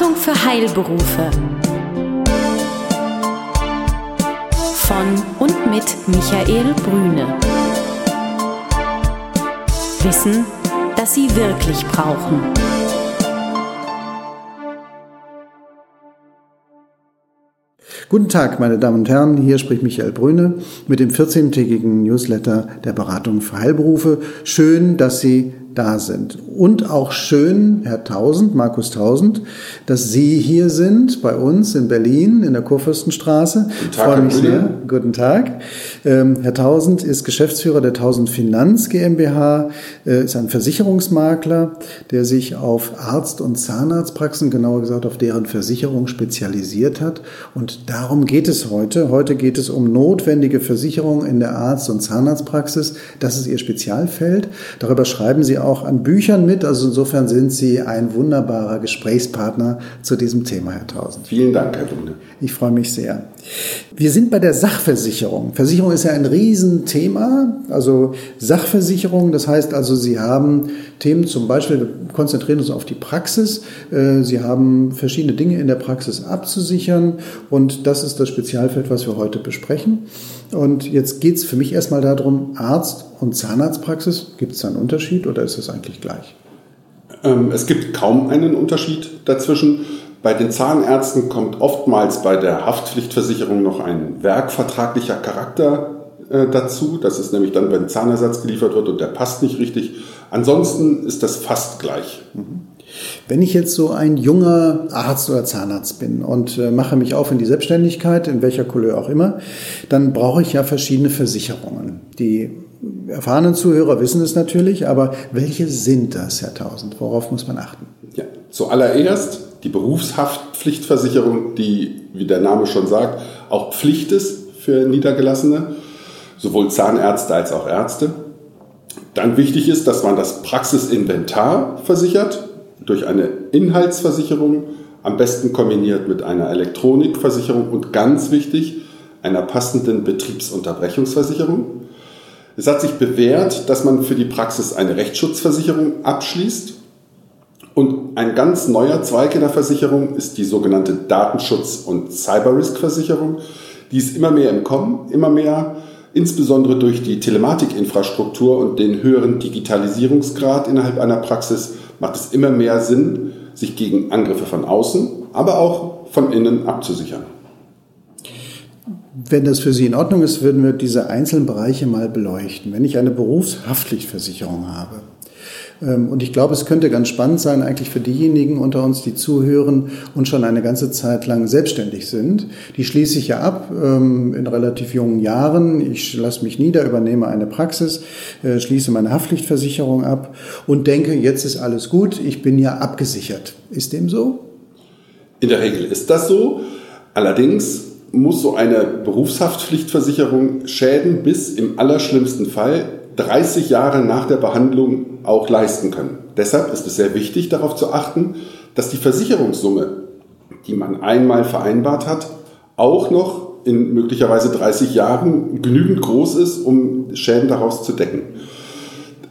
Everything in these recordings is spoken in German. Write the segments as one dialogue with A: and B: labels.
A: Beratung für Heilberufe. Von und mit Michael Brüne. Wissen, das Sie wirklich brauchen.
B: Guten Tag, meine Damen und Herren, hier spricht Michael Brüne mit dem 14-tägigen Newsletter der Beratung für Heilberufe. Schön, dass Sie da sind. Und auch schön, Herr Tausend, Markus Tausend, dass Sie hier sind bei uns in Berlin in der Kurfürstenstraße.
C: Guten Tag, Freue mich sehr.
B: Guten Tag. Ähm, Herr Tausend ist Geschäftsführer der Tausend Finanz GmbH, äh, ist ein Versicherungsmakler, der sich auf Arzt- und Zahnarztpraxen, genauer gesagt auf deren Versicherung spezialisiert hat. Und darum geht es heute. Heute geht es um notwendige Versicherungen in der Arzt- und Zahnarztpraxis. Das ist Ihr Spezialfeld. Darüber schreiben Sie auch an Büchern mit. Also insofern sind Sie ein wunderbarer Gesprächspartner zu diesem Thema, Herr Tausend.
C: Vielen Dank, Herr Dunde.
B: Ich freue mich sehr. Wir sind bei der Sachversicherung. Versicherung ist ja ein Riesenthema. Also Sachversicherung, das heißt also, Sie haben Themen, zum Beispiel, wir konzentrieren uns auf die Praxis. Äh, Sie haben verschiedene Dinge in der Praxis abzusichern und das ist das Spezialfeld, was wir heute besprechen. Und jetzt geht es für mich erstmal darum, Arzt und Zahnarztpraxis, gibt es da einen Unterschied oder ist es eigentlich gleich?
C: Ähm, es gibt kaum einen Unterschied dazwischen. Bei den Zahnärzten kommt oftmals bei der Haftpflichtversicherung noch ein werkvertraglicher Charakter äh, dazu. Das ist nämlich dann, wenn Zahnersatz geliefert wird und der passt nicht richtig. Ansonsten ist das fast gleich.
B: Mhm. Wenn ich jetzt so ein junger Arzt oder Zahnarzt bin und äh, mache mich auf in die Selbstständigkeit, in welcher Couleur auch immer, dann brauche ich ja verschiedene Versicherungen. Die erfahrenen Zuhörer wissen es natürlich, aber welche sind das, Herr Tausend? Worauf muss man achten?
C: Ja, zuallererst die Berufshaftpflichtversicherung, die, wie der Name schon sagt, auch Pflicht ist für Niedergelassene, sowohl Zahnärzte als auch Ärzte. Dann wichtig ist, dass man das Praxisinventar versichert durch eine Inhaltsversicherung, am besten kombiniert mit einer Elektronikversicherung und ganz wichtig, einer passenden Betriebsunterbrechungsversicherung. Es hat sich bewährt, dass man für die Praxis eine Rechtsschutzversicherung abschließt. Ein ganz neuer Zweig in der Versicherung ist die sogenannte Datenschutz- und Cyber-Risk-Versicherung. Die ist immer mehr im Kommen, immer mehr, insbesondere durch die Telematikinfrastruktur und den höheren Digitalisierungsgrad innerhalb einer Praxis macht es immer mehr Sinn, sich gegen Angriffe von außen, aber auch von innen abzusichern.
B: Wenn das für Sie in Ordnung ist, würden wir diese einzelnen Bereiche mal beleuchten. Wenn ich eine Berufshaftpflichtversicherung habe, und ich glaube, es könnte ganz spannend sein, eigentlich für diejenigen unter uns, die zuhören und schon eine ganze Zeit lang selbstständig sind. Die schließe ich ja ab ähm, in relativ jungen Jahren. Ich lasse mich nieder, übernehme eine Praxis, äh, schließe meine Haftpflichtversicherung ab und denke, jetzt ist alles gut, ich bin ja abgesichert. Ist dem so?
C: In der Regel ist das so. Allerdings muss so eine Berufshaftpflichtversicherung Schäden bis im allerschlimmsten Fall 30 Jahre nach der Behandlung auch leisten können. Deshalb ist es sehr wichtig, darauf zu achten, dass die Versicherungssumme, die man einmal vereinbart hat, auch noch in möglicherweise 30 Jahren genügend groß ist, um Schäden daraus zu decken.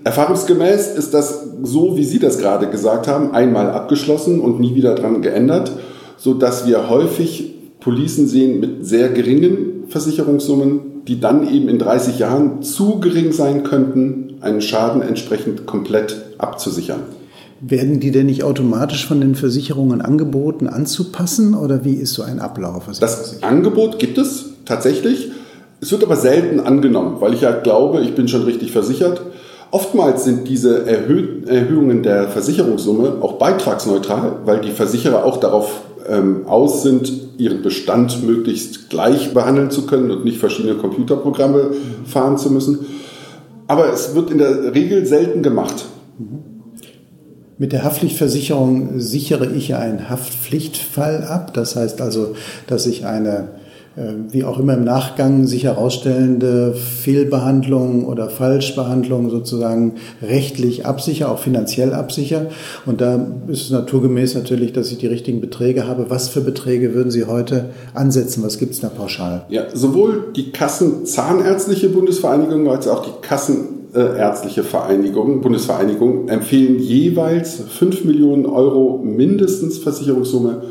C: Erfahrungsgemäß ist das so, wie Sie das gerade gesagt haben, einmal abgeschlossen und nie wieder dran geändert, so dass wir häufig Policen sehen mit sehr geringen Versicherungssummen, die dann eben in 30 Jahren zu gering sein könnten, einen Schaden entsprechend komplett abzusichern.
B: Werden die denn nicht automatisch von den Versicherungen angeboten, anzupassen oder wie ist so ein Ablauf?
C: Das Angebot gibt es tatsächlich. Es wird aber selten angenommen, weil ich ja glaube, ich bin schon richtig versichert. Oftmals sind diese Erhö Erhöhungen der Versicherungssumme auch beitragsneutral, weil die Versicherer auch darauf ähm, aus sind, ihren Bestand möglichst gleich behandeln zu können und nicht verschiedene Computerprogramme fahren zu müssen. Aber es wird in der Regel selten gemacht.
B: Mit der Haftpflichtversicherung sichere ich ja einen Haftpflichtfall ab. Das heißt also, dass ich eine wie auch immer im Nachgang sich herausstellende Fehlbehandlung oder Falschbehandlung sozusagen rechtlich absicher, auch finanziell absicher. Und da ist es naturgemäß natürlich, dass ich die richtigen Beträge habe. Was für Beträge würden Sie heute ansetzen? Was gibt es da pauschal?
C: Ja, sowohl die Kassen Zahnärztliche Bundesvereinigung als auch die Kassen äh, ärztliche Vereinigungen, Bundesvereinigungen empfehlen jeweils 5 Millionen Euro mindestens Versicherungssumme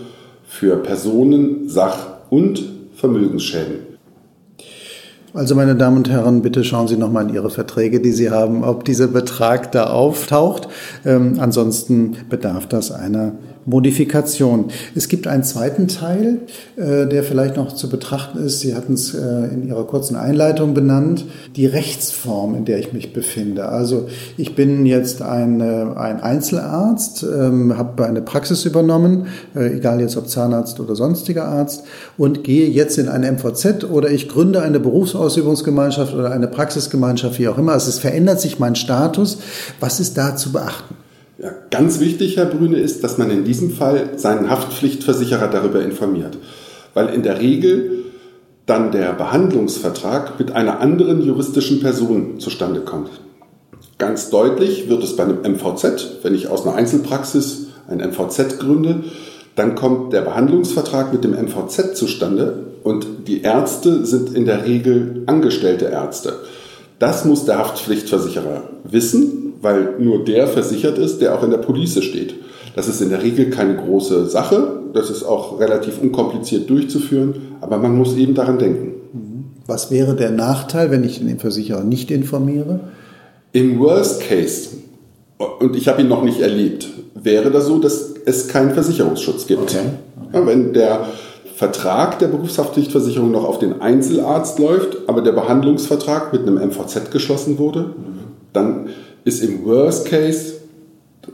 C: für Personen, Sach- und Vermögensschäden.
B: Also meine Damen und Herren, bitte schauen Sie nochmal in Ihre Verträge, die Sie haben, ob dieser Betrag da auftaucht. Ähm, ansonsten bedarf das einer Modifikation. Es gibt einen zweiten Teil, äh, der vielleicht noch zu betrachten ist. Sie hatten es äh, in Ihrer kurzen Einleitung benannt, die Rechtsform, in der ich mich befinde. Also ich bin jetzt ein, äh, ein Einzelarzt, ähm, habe eine Praxis übernommen, egal jetzt ob Zahnarzt oder sonstiger Arzt, und gehe jetzt in eine MVZ oder ich gründe eine Berufsausübungsgemeinschaft oder eine Praxisgemeinschaft, wie auch immer. Also es verändert sich mein Status. Was ist da zu beachten?
C: Ja, ganz wichtig, Herr Brüne, ist, dass man in diesem Fall seinen Haftpflichtversicherer darüber informiert. Weil in der Regel dann der Behandlungsvertrag mit einer anderen juristischen Person zustande kommt. Ganz deutlich wird es bei einem MVZ, wenn ich aus einer Einzelpraxis ein MVZ gründe, dann kommt der Behandlungsvertrag mit dem MVZ zustande und die Ärzte sind in der Regel angestellte Ärzte. Das muss der Haftpflichtversicherer wissen weil nur der versichert ist, der auch in der Police steht. Das ist in der Regel keine große Sache, das ist auch relativ unkompliziert durchzuführen, aber man muss eben daran denken.
B: Was wäre der Nachteil, wenn ich den Versicherer nicht informiere?
C: Im Worst Case, und ich habe ihn noch nicht erlebt, wäre das so, dass es keinen Versicherungsschutz gibt. Okay. Okay. Wenn der Vertrag der Berufshaftpflichtversicherung noch auf den Einzelarzt läuft, aber der Behandlungsvertrag mit einem MVZ geschlossen wurde, dann ist im Worst Case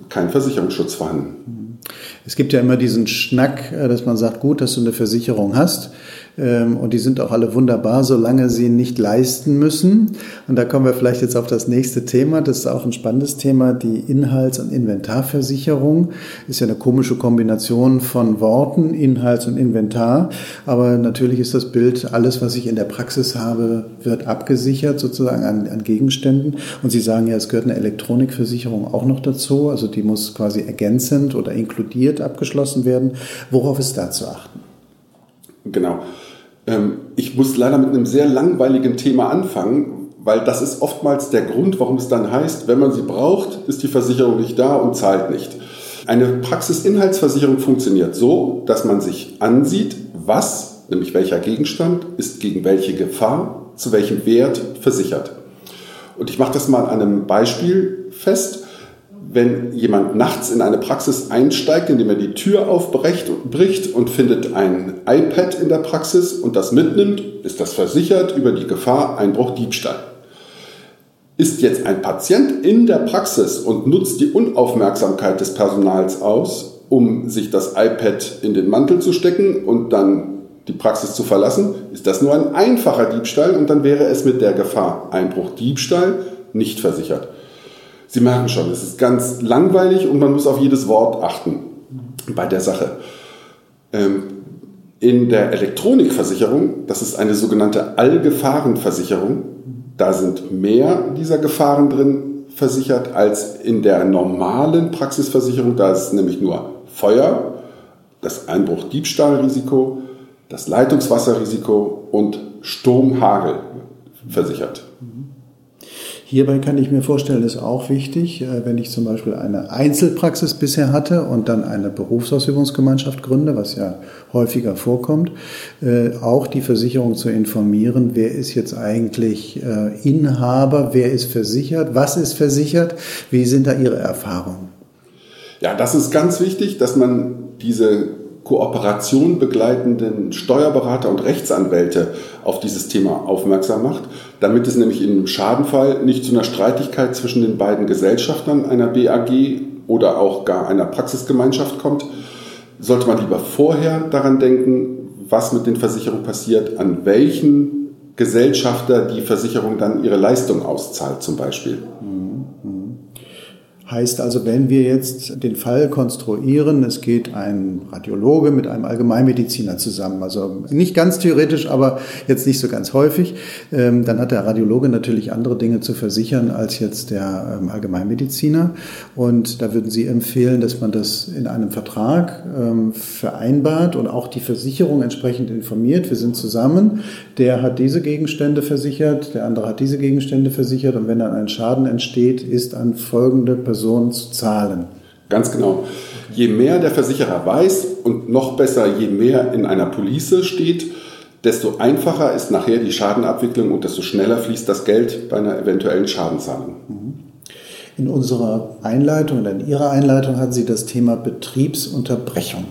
C: kein Versicherungsschutz vorhanden.
B: Es gibt ja immer diesen Schnack, äh, dass man sagt, gut, dass du eine Versicherung hast. Ähm, und die sind auch alle wunderbar, solange sie nicht leisten müssen. Und da kommen wir vielleicht jetzt auf das nächste Thema. Das ist auch ein spannendes Thema. Die Inhalts- und Inventarversicherung ist ja eine komische Kombination von Worten, Inhalts- und Inventar. Aber natürlich ist das Bild, alles, was ich in der Praxis habe, wird abgesichert sozusagen an, an Gegenständen. Und Sie sagen ja, es gehört eine Elektronikversicherung auch noch dazu. Also die muss quasi ergänzend oder inkludiert abgeschlossen werden. Worauf ist da zu achten?
C: Genau. Ähm, ich muss leider mit einem sehr langweiligen Thema anfangen, weil das ist oftmals der Grund, warum es dann heißt, wenn man sie braucht, ist die Versicherung nicht da und zahlt nicht. Eine Praxisinhaltsversicherung funktioniert so, dass man sich ansieht, was, nämlich welcher Gegenstand, ist gegen welche Gefahr, zu welchem Wert versichert. Und ich mache das mal an einem Beispiel fest wenn jemand nachts in eine Praxis einsteigt, indem er die Tür aufbricht und findet ein iPad in der Praxis und das mitnimmt, ist das versichert über die Gefahr Einbruch Diebstahl. Ist jetzt ein Patient in der Praxis und nutzt die Unaufmerksamkeit des Personals aus, um sich das iPad in den Mantel zu stecken und dann die Praxis zu verlassen, ist das nur ein einfacher Diebstahl und dann wäre es mit der Gefahr Einbruch Diebstahl nicht versichert. Sie merken schon, es ist ganz langweilig und man muss auf jedes Wort achten bei der Sache. Ähm, in der Elektronikversicherung, das ist eine sogenannte Allgefahrenversicherung, da sind mehr dieser Gefahren drin versichert als in der normalen Praxisversicherung. Da ist nämlich nur Feuer, das Einbruch-Diebstahlrisiko, das Leitungswasserrisiko und Sturm-Hagel versichert.
B: Hierbei kann ich mir vorstellen, ist auch wichtig, äh, wenn ich zum Beispiel eine Einzelpraxis bisher hatte und dann eine Berufsausübungsgemeinschaft gründe, was ja häufiger vorkommt, äh, auch die Versicherung zu informieren, wer ist jetzt eigentlich äh, Inhaber, wer ist versichert, was ist versichert, wie sind da Ihre Erfahrungen?
C: Ja, das ist ganz wichtig, dass man diese Kooperation begleitenden Steuerberater und Rechtsanwälte auf dieses Thema aufmerksam macht, damit es nämlich einem Schadenfall nicht zu einer Streitigkeit zwischen den beiden Gesellschaftern einer BAG oder auch gar einer Praxisgemeinschaft kommt, sollte man lieber vorher daran denken, was mit den Versicherungen passiert, an welchen Gesellschafter die Versicherung dann ihre Leistung auszahlt zum Beispiel. Mhm.
B: Heißt also, wenn wir jetzt den Fall konstruieren, es geht ein Radiologe mit einem Allgemeinmediziner zusammen, also nicht ganz theoretisch, aber jetzt nicht so ganz häufig, ähm, dann hat der Radiologe natürlich andere Dinge zu versichern als jetzt der ähm, Allgemeinmediziner. Und da würden Sie empfehlen, dass man das in einem Vertrag ähm, vereinbart und auch die Versicherung entsprechend informiert. Wir sind zusammen, der hat diese Gegenstände versichert, der andere hat diese Gegenstände versichert und wenn dann ein Schaden entsteht, ist an folgende Person Person zu zahlen.
C: Ganz genau. Je mehr der Versicherer weiß und noch besser, je mehr in einer Police steht, desto einfacher ist nachher die Schadenabwicklung und desto schneller fließt das Geld bei einer eventuellen Schadenzahlung.
B: In unserer Einleitung oder in Ihrer Einleitung hatten Sie das Thema Betriebsunterbrechung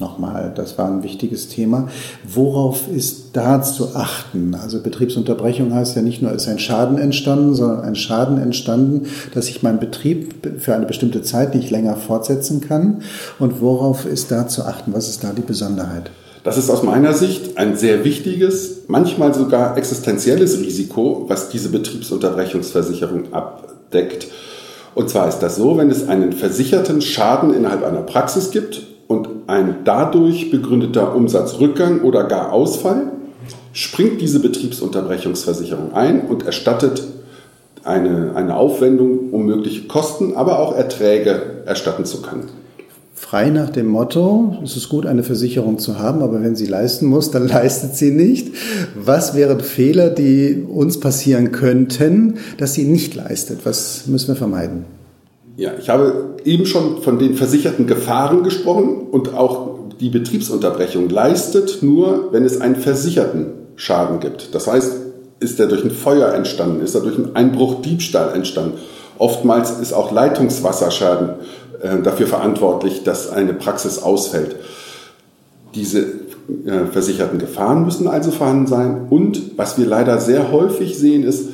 B: nochmal, das war ein wichtiges Thema. Worauf ist da zu achten? Also Betriebsunterbrechung heißt ja nicht nur, ist ein Schaden entstanden, sondern ein Schaden entstanden, dass ich meinen Betrieb für eine bestimmte Zeit nicht länger fortsetzen kann. Und worauf ist da zu achten? Was ist da die Besonderheit?
C: Das ist aus meiner Sicht ein sehr wichtiges, manchmal sogar existenzielles Risiko, was diese Betriebsunterbrechungsversicherung abdeckt. Und zwar ist das so, wenn es einen versicherten Schaden innerhalb einer Praxis gibt ein dadurch begründeter Umsatzrückgang oder gar Ausfall, springt diese Betriebsunterbrechungsversicherung ein und erstattet eine, eine Aufwendung, um mögliche Kosten, aber auch Erträge erstatten zu können.
B: Frei nach dem Motto, es ist gut, eine Versicherung zu haben, aber wenn sie leisten muss, dann leistet sie nicht. Was wären Fehler, die uns passieren könnten, dass sie nicht leistet? Was müssen wir vermeiden?
C: Ja, ich habe eben schon von den versicherten Gefahren gesprochen und auch die Betriebsunterbrechung leistet nur, wenn es einen versicherten Schaden gibt. Das heißt, ist er durch ein Feuer entstanden, ist er durch einen Einbruch, Diebstahl entstanden. Oftmals ist auch Leitungswasserschaden äh, dafür verantwortlich, dass eine Praxis ausfällt. Diese äh, versicherten Gefahren müssen also vorhanden sein. Und was wir leider sehr häufig sehen, ist,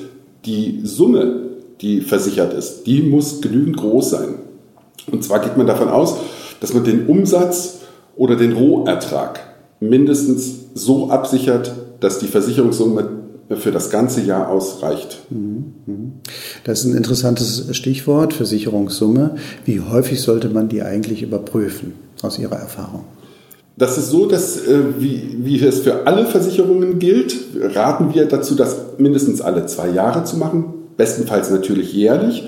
C: die Summe die versichert ist, die muss genügend groß sein. Und zwar geht man davon aus, dass man den Umsatz oder den Rohertrag mindestens so absichert, dass die Versicherungssumme für das ganze Jahr ausreicht.
B: Das ist ein interessantes Stichwort, Versicherungssumme. Wie häufig sollte man die eigentlich überprüfen, aus Ihrer Erfahrung?
C: Das ist so, dass, äh, wie, wie es für alle Versicherungen gilt, raten wir dazu, das mindestens alle zwei Jahre zu machen bestenfalls natürlich jährlich.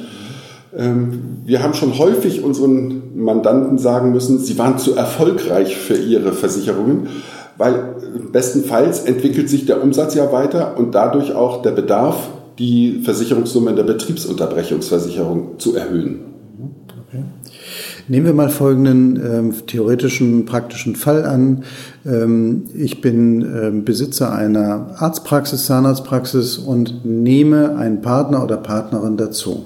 C: Ähm, wir haben schon häufig unseren Mandanten sagen müssen, sie waren zu erfolgreich für ihre Versicherungen, weil bestenfalls entwickelt sich der Umsatz ja weiter und dadurch auch der Bedarf, die Versicherungssumme in der Betriebsunterbrechungsversicherung zu erhöhen.
B: Nehmen wir mal folgenden ähm, theoretischen, praktischen Fall an. Ähm, ich bin ähm, Besitzer einer Arztpraxis, Zahnarztpraxis und nehme einen Partner oder Partnerin dazu.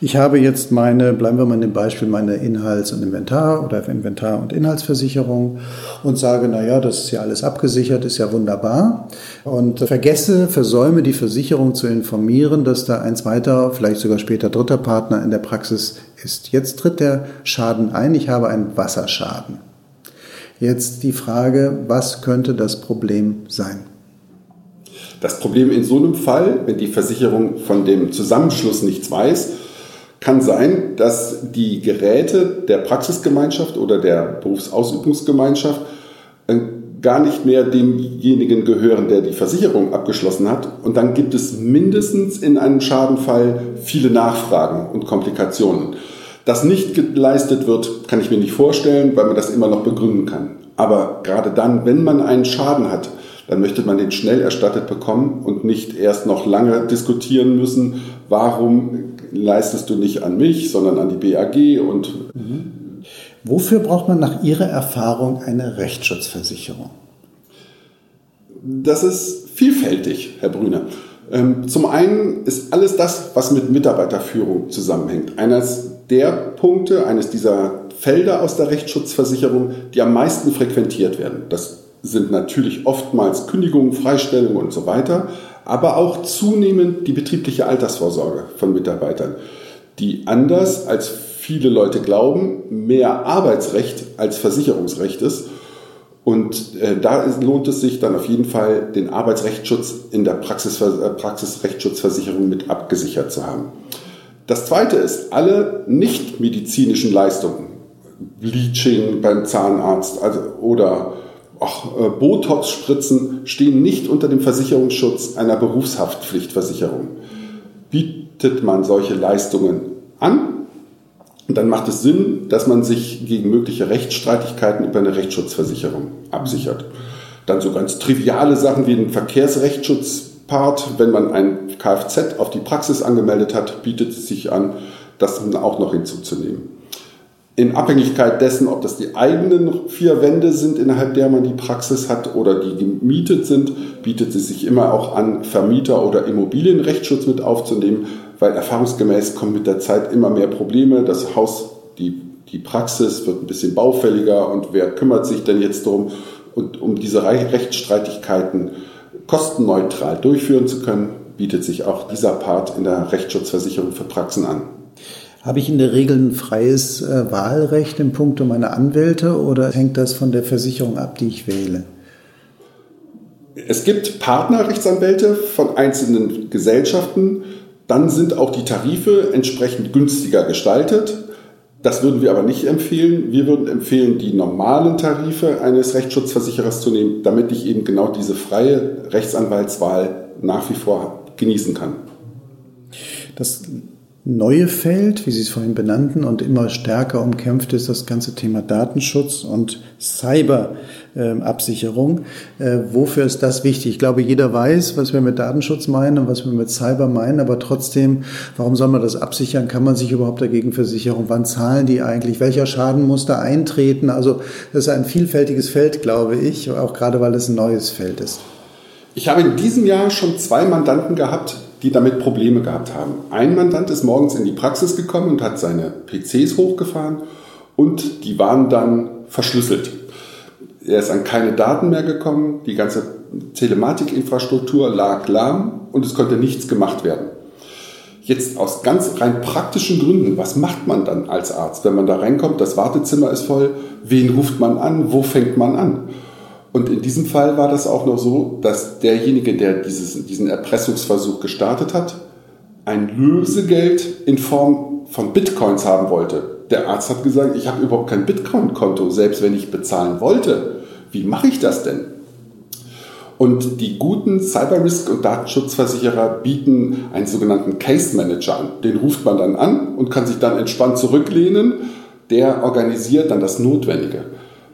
B: Ich habe jetzt meine, bleiben wir mal in dem Beispiel, meine Inhalts- und Inventar- oder Inventar- und Inhaltsversicherung und sage, na ja, das ist ja alles abgesichert, ist ja wunderbar. Und vergesse, versäume die Versicherung zu informieren, dass da ein zweiter, vielleicht sogar später dritter Partner in der Praxis ist. Jetzt tritt der Schaden ein, ich habe einen Wasserschaden. Jetzt die Frage, was könnte das Problem sein?
C: Das Problem in so einem Fall, wenn die Versicherung von dem Zusammenschluss nichts weiß, kann sein, dass die Geräte der Praxisgemeinschaft oder der Berufsausübungsgemeinschaft äh, gar nicht mehr demjenigen gehören, der die Versicherung abgeschlossen hat. Und dann gibt es mindestens in einem Schadenfall viele Nachfragen und Komplikationen. Das nicht geleistet wird, kann ich mir nicht vorstellen, weil man das immer noch begründen kann. Aber gerade dann, wenn man einen Schaden hat, dann möchte man den schnell erstattet bekommen und nicht erst noch lange diskutieren müssen, warum leistest du nicht an mich, sondern an die BAG und
B: mhm. Wofür braucht man nach Ihrer Erfahrung eine Rechtsschutzversicherung?
C: Das ist vielfältig, Herr Brüner. Ähm, zum einen ist alles das, was mit Mitarbeiterführung zusammenhängt. Eines der Punkte, eines dieser Felder aus der Rechtsschutzversicherung, die am meisten frequentiert werden. Das sind natürlich oftmals Kündigungen, Freistellungen und so weiter, aber auch zunehmend die betriebliche Altersvorsorge von Mitarbeitern, die anders als viele Leute glauben, mehr Arbeitsrecht als Versicherungsrecht ist. Und äh, da lohnt es sich dann auf jeden Fall, den Arbeitsrechtsschutz in der Praxis, äh, Praxisrechtsschutzversicherung mit abgesichert zu haben. Das zweite ist, alle nicht medizinischen Leistungen, Bleaching beim Zahnarzt also, oder auch äh, Botox-Spritzen stehen nicht unter dem Versicherungsschutz einer Berufshaftpflichtversicherung. Bietet man solche Leistungen an, dann macht es Sinn, dass man sich gegen mögliche Rechtsstreitigkeiten über eine Rechtsschutzversicherung absichert. Dann so ganz triviale Sachen wie den Verkehrsrechtsschutzpart, wenn man ein Kfz auf die Praxis angemeldet hat, bietet es sich an, das auch noch hinzuzunehmen in Abhängigkeit dessen, ob das die eigenen vier Wände sind, innerhalb der man die Praxis hat oder die gemietet sind, bietet es sich immer auch an, Vermieter oder Immobilienrechtsschutz mit aufzunehmen, weil erfahrungsgemäß kommen mit der Zeit immer mehr Probleme. Das Haus, die, die Praxis wird ein bisschen baufälliger und wer kümmert sich denn jetzt darum? Und um diese Rechtsstreitigkeiten kostenneutral durchführen zu können, bietet sich auch dieser Part in der Rechtsschutzversicherung für Praxen an.
B: Habe ich in der Regel ein freies äh, Wahlrecht im Punkto meiner Anwälte oder hängt das von der Versicherung ab, die ich wähle?
C: Es gibt Partnerrechtsanwälte von einzelnen Gesellschaften. Dann sind auch die Tarife entsprechend günstiger gestaltet. Das würden wir aber nicht empfehlen. Wir würden empfehlen, die normalen Tarife eines Rechtsschutzversicherers zu nehmen, damit ich eben genau diese freie Rechtsanwaltswahl nach wie vor genießen kann.
B: Das neue Feld, wie Sie es vorhin benannten, und immer stärker umkämpft ist das ganze Thema Datenschutz und Cyberabsicherung. Äh, wofür ist das wichtig? Ich glaube, jeder weiß, was wir mit Datenschutz meinen und was wir mit Cyber meinen, aber trotzdem, warum soll man das absichern? Kann man sich überhaupt dagegen versichern? Wann zahlen die eigentlich? Welcher Schaden muss da eintreten? Also das ist ein vielfältiges Feld, glaube ich, auch gerade weil es ein neues Feld ist.
C: Ich habe in diesem Jahr schon zwei Mandanten gehabt, die damit Probleme gehabt haben. Ein Mandant ist morgens in die Praxis gekommen und hat seine PCs hochgefahren und die waren dann verschlüsselt. Er ist an keine Daten mehr gekommen, die ganze Telematikinfrastruktur lag lahm und es konnte nichts gemacht werden. Jetzt aus ganz rein praktischen Gründen, was macht man dann als Arzt, wenn man da reinkommt, das Wartezimmer ist voll, wen ruft man an, wo fängt man an? Und in diesem Fall war das auch noch so, dass derjenige, der dieses, diesen Erpressungsversuch gestartet hat, ein Lösegeld in Form von Bitcoins haben wollte. Der Arzt hat gesagt, ich habe überhaupt kein Bitcoin-Konto, selbst wenn ich bezahlen wollte. Wie mache ich das denn? Und die guten Cyber-Risk- und Datenschutzversicherer bieten einen sogenannten Case Manager an. Den ruft man dann an und kann sich dann entspannt zurücklehnen. Der organisiert dann das Notwendige.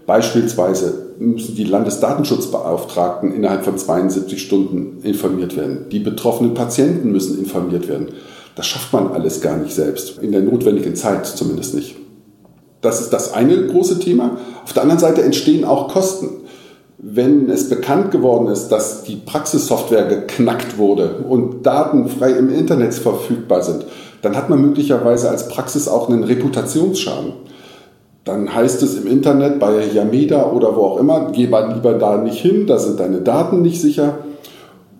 C: Beispielsweise müssen die Landesdatenschutzbeauftragten innerhalb von 72 Stunden informiert werden. Die betroffenen Patienten müssen informiert werden. Das schafft man alles gar nicht selbst, in der notwendigen Zeit zumindest nicht. Das ist das eine große Thema. Auf der anderen Seite entstehen auch Kosten. Wenn es bekannt geworden ist, dass die Praxissoftware geknackt wurde und Daten frei im Internet verfügbar sind, dann hat man möglicherweise als Praxis auch einen Reputationsschaden dann heißt es im Internet bei Yameda oder wo auch immer, geh mal lieber da nicht hin, da sind deine Daten nicht sicher.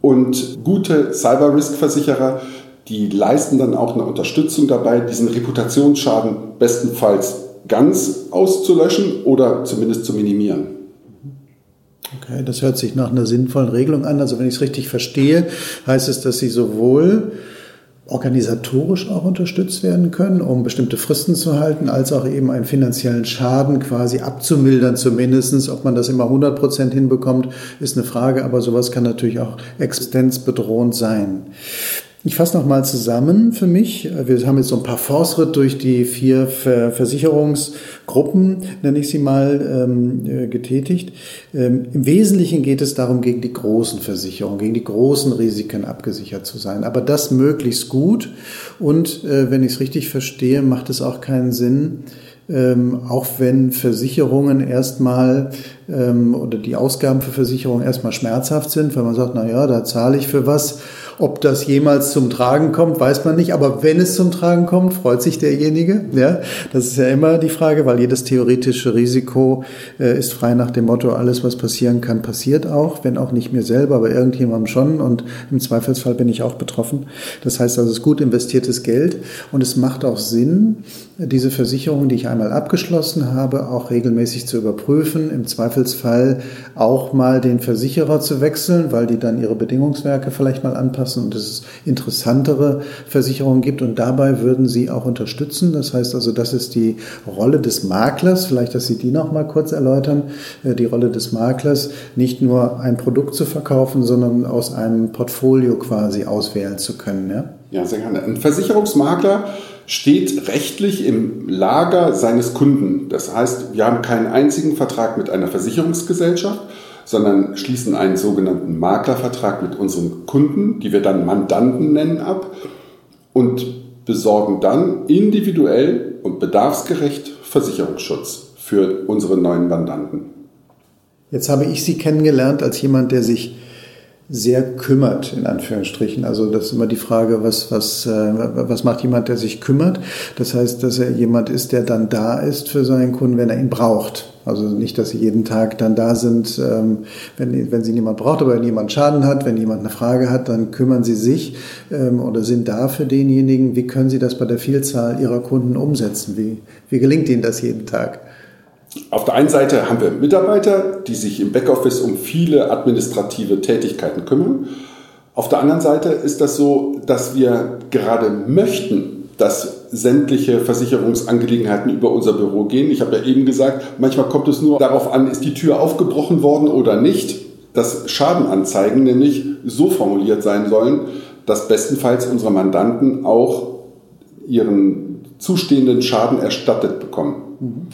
C: Und gute Cyber-Risk-Versicherer, die leisten dann auch eine Unterstützung dabei, diesen Reputationsschaden bestenfalls ganz auszulöschen oder zumindest zu minimieren.
B: Okay, das hört sich nach einer sinnvollen Regelung an. Also wenn ich es richtig verstehe, heißt es, dass Sie sowohl organisatorisch auch unterstützt werden können, um bestimmte Fristen zu halten, als auch eben einen finanziellen Schaden quasi abzumildern zumindestens. Ob man das immer 100 Prozent hinbekommt, ist eine Frage, aber sowas kann natürlich auch existenzbedrohend sein. Ich fasse nochmal zusammen für mich. Wir haben jetzt so ein paar Fortschritt durch die vier Versicherungsgruppen, nenne ich sie mal, ähm, äh, getätigt. Ähm, Im Wesentlichen geht es darum, gegen die großen Versicherungen, gegen die großen Risiken abgesichert zu sein. Aber das möglichst gut. Und äh, wenn ich es richtig verstehe, macht es auch keinen Sinn, ähm, auch wenn Versicherungen erstmal ähm, oder die Ausgaben für Versicherungen erstmal schmerzhaft sind, weil man sagt, na ja, da zahle ich für was ob das jemals zum Tragen kommt, weiß man nicht. Aber wenn es zum Tragen kommt, freut sich derjenige. Ja, das ist ja immer die Frage, weil jedes theoretische Risiko äh, ist frei nach dem Motto, alles, was passieren kann, passiert auch. Wenn auch nicht mir selber, aber irgendjemandem schon. Und im Zweifelsfall bin ich auch betroffen. Das heißt also, es ist gut investiertes Geld. Und es macht auch Sinn, diese Versicherung, die ich einmal abgeschlossen habe, auch regelmäßig zu überprüfen. Im Zweifelsfall auch mal den Versicherer zu wechseln, weil die dann ihre Bedingungswerke vielleicht mal anpassen passen und dass es interessantere Versicherungen gibt. Und dabei würden Sie auch unterstützen. Das heißt also, das ist die Rolle des Maklers. Vielleicht, dass Sie die noch mal kurz erläutern. Äh, die Rolle des Maklers, nicht nur ein Produkt zu verkaufen, sondern aus einem Portfolio quasi auswählen zu können. Ja,
C: ja sehr gerne. Ein Versicherungsmakler steht rechtlich im Lager seines Kunden. Das heißt, wir haben keinen einzigen Vertrag mit einer Versicherungsgesellschaft, sondern schließen einen sogenannten Maklervertrag mit unseren Kunden, die wir dann Mandanten nennen, ab und besorgen dann individuell und bedarfsgerecht Versicherungsschutz für unsere neuen Mandanten.
B: Jetzt habe ich Sie kennengelernt als jemand, der sich sehr kümmert, in Anführungsstrichen. Also das ist immer die Frage, was, was, äh, was macht jemand, der sich kümmert? Das heißt, dass er jemand ist, der dann da ist für seinen Kunden, wenn er ihn braucht. Also nicht, dass sie jeden Tag dann da sind, ähm, wenn, wenn sie niemand braucht, aber wenn jemand Schaden hat, wenn jemand eine Frage hat, dann kümmern sie sich ähm, oder sind da für denjenigen. Wie können sie das bei der Vielzahl ihrer Kunden umsetzen? Wie, wie gelingt ihnen das jeden Tag?
C: Auf der einen Seite haben wir Mitarbeiter, die sich im Backoffice um viele administrative Tätigkeiten kümmern. Auf der anderen Seite ist das so, dass wir gerade möchten, dass sämtliche Versicherungsangelegenheiten über unser Büro gehen. Ich habe ja eben gesagt, manchmal kommt es nur darauf an, ist die Tür aufgebrochen worden oder nicht, dass Schadenanzeigen nämlich so formuliert sein sollen, dass bestenfalls unsere Mandanten auch ihren zustehenden Schaden erstattet bekommen. Mhm.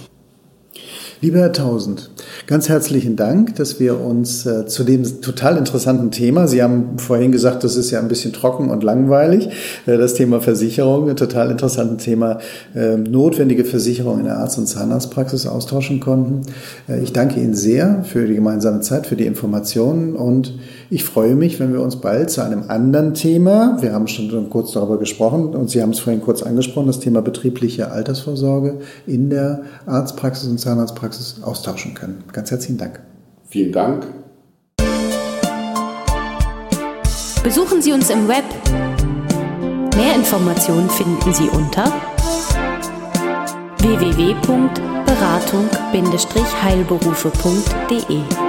B: Lieber Herr Tausend, ganz herzlichen Dank, dass wir uns äh, zu dem total interessanten Thema, Sie haben vorhin gesagt, das ist ja ein bisschen trocken und langweilig, äh, das Thema Versicherung, ein total interessantes Thema, äh, notwendige Versicherung in der Arzt- und Zahnarztpraxis austauschen konnten. Äh, ich danke Ihnen sehr für die gemeinsame Zeit, für die Informationen und ich freue mich, wenn wir uns bald zu einem anderen Thema, wir haben schon kurz darüber gesprochen und Sie haben es vorhin kurz angesprochen, das Thema betriebliche Altersvorsorge in der Arztpraxis und Zahnarztpraxis austauschen können. Ganz herzlichen Dank.
C: Vielen Dank.
A: Besuchen Sie uns im Web. Mehr Informationen finden Sie unter www.beratung-heilberufe.de